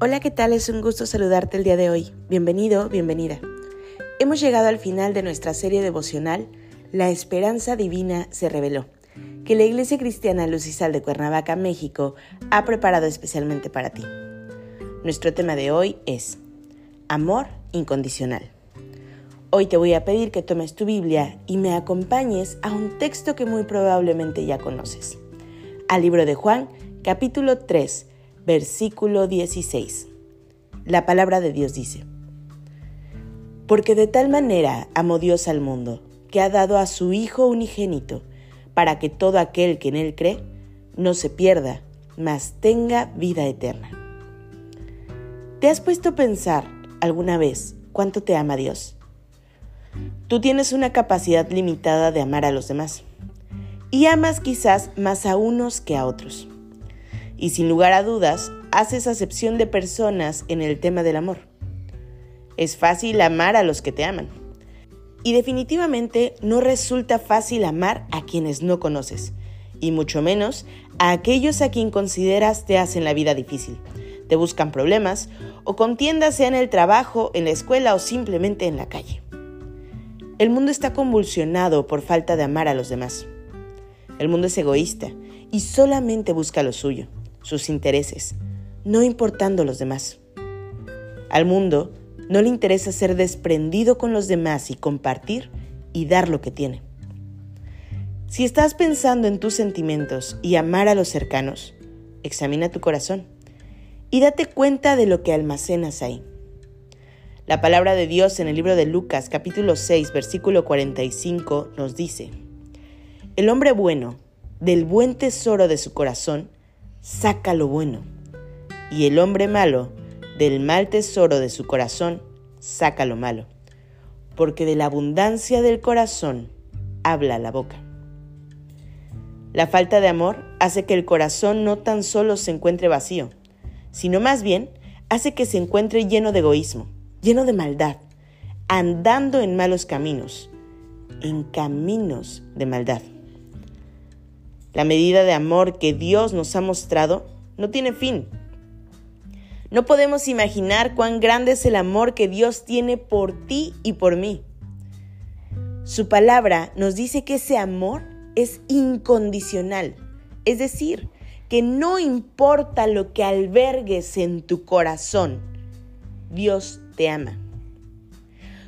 Hola, ¿qué tal? Es un gusto saludarte el día de hoy. Bienvenido, bienvenida. Hemos llegado al final de nuestra serie devocional La esperanza divina se reveló, que la Iglesia Cristiana Lucisal de Cuernavaca, México, ha preparado especialmente para ti. Nuestro tema de hoy es Amor incondicional. Hoy te voy a pedir que tomes tu Biblia y me acompañes a un texto que muy probablemente ya conoces. Al libro de Juan, capítulo 3, versículo 16. La palabra de Dios dice, Porque de tal manera amó Dios al mundo, que ha dado a su Hijo unigénito, para que todo aquel que en Él cree no se pierda, mas tenga vida eterna. ¿Te has puesto a pensar alguna vez cuánto te ama Dios? Tú tienes una capacidad limitada de amar a los demás y amas quizás más a unos que a otros y sin lugar a dudas haces acepción de personas en el tema del amor. Es fácil amar a los que te aman. Y definitivamente no resulta fácil amar a quienes no conoces, y mucho menos a aquellos a quien consideras te hacen la vida difícil, te buscan problemas o contiendas sea en el trabajo, en la escuela o simplemente en la calle. El mundo está convulsionado por falta de amar a los demás. El mundo es egoísta y solamente busca lo suyo sus intereses, no importando los demás. Al mundo no le interesa ser desprendido con los demás y compartir y dar lo que tiene. Si estás pensando en tus sentimientos y amar a los cercanos, examina tu corazón y date cuenta de lo que almacenas ahí. La palabra de Dios en el libro de Lucas capítulo 6 versículo 45 nos dice, El hombre bueno, del buen tesoro de su corazón, saca lo bueno, y el hombre malo, del mal tesoro de su corazón, saca lo malo, porque de la abundancia del corazón habla la boca. La falta de amor hace que el corazón no tan solo se encuentre vacío, sino más bien hace que se encuentre lleno de egoísmo, lleno de maldad, andando en malos caminos, en caminos de maldad. La medida de amor que Dios nos ha mostrado no tiene fin. No podemos imaginar cuán grande es el amor que Dios tiene por ti y por mí. Su palabra nos dice que ese amor es incondicional, es decir, que no importa lo que albergues en tu corazón, Dios te ama.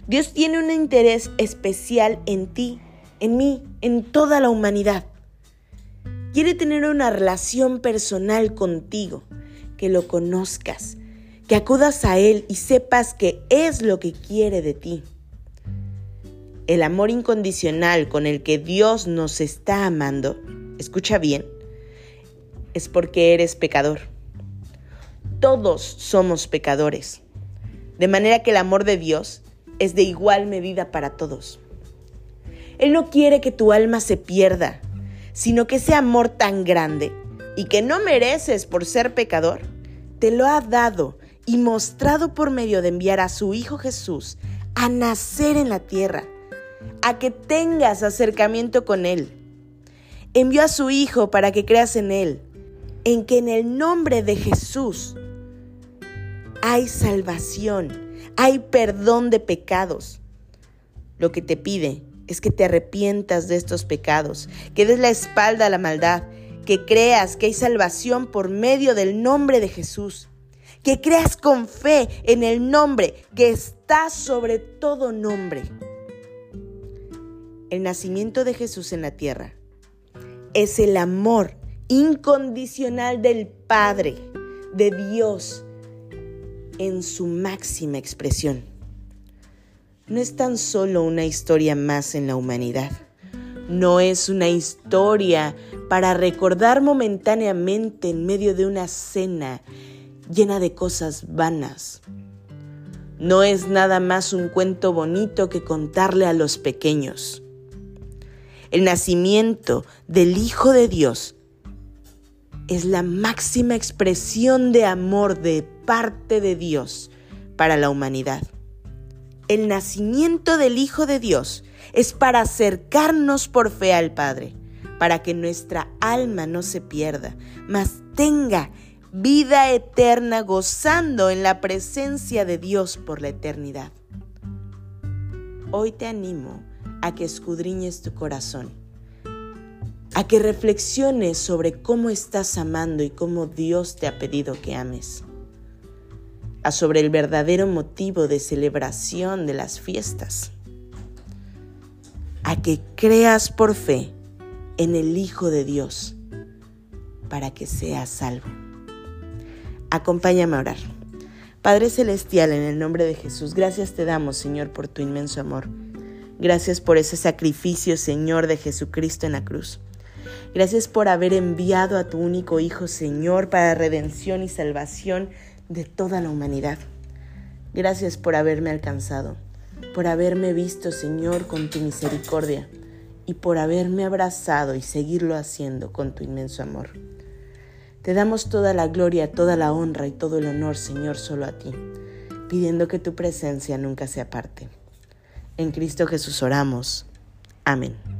Dios tiene un interés especial en ti, en mí, en toda la humanidad. Quiere tener una relación personal contigo, que lo conozcas, que acudas a Él y sepas que es lo que quiere de ti. El amor incondicional con el que Dios nos está amando, escucha bien, es porque eres pecador. Todos somos pecadores, de manera que el amor de Dios es de igual medida para todos. Él no quiere que tu alma se pierda, sino que ese amor tan grande y que no mereces por ser pecador, te lo ha dado y mostrado por medio de enviar a su Hijo Jesús a nacer en la tierra, a que tengas acercamiento con Él. Envió a su Hijo para que creas en Él, en que en el nombre de Jesús hay salvación, hay perdón de pecados. Lo que te pide es que te arrepientas de estos pecados, que des la espalda a la maldad, que creas que hay salvación por medio del nombre de Jesús, que creas con fe en el nombre que está sobre todo nombre. El nacimiento de Jesús en la tierra es el amor incondicional del Padre, de Dios, en su máxima expresión no es tan solo una historia más en la humanidad. No es una historia para recordar momentáneamente en medio de una cena llena de cosas vanas. No es nada más un cuento bonito que contarle a los pequeños. El nacimiento del Hijo de Dios es la máxima expresión de amor de parte de Dios para la humanidad. El nacimiento del Hijo de Dios es para acercarnos por fe al Padre, para que nuestra alma no se pierda, mas tenga vida eterna gozando en la presencia de Dios por la eternidad. Hoy te animo a que escudriñes tu corazón, a que reflexiones sobre cómo estás amando y cómo Dios te ha pedido que ames, a sobre el verdadero motivo de celebración de las fiestas, a que creas por fe en el Hijo de Dios para que seas salvo. Acompáñame a orar. Padre Celestial, en el nombre de Jesús, gracias te damos, Señor, por tu inmenso amor. Gracias por ese sacrificio, Señor, de Jesucristo en la cruz. Gracias por haber enviado a tu único Hijo, Señor, para redención y salvación de toda la humanidad. Gracias por haberme alcanzado, por haberme visto, Señor, con tu misericordia y por haberme abrazado y seguirlo haciendo con tu inmenso amor. Te damos toda la gloria, toda la honra y todo el honor, Señor, solo a ti, pidiendo que tu presencia nunca se aparte. En Cristo Jesús oramos. Amén.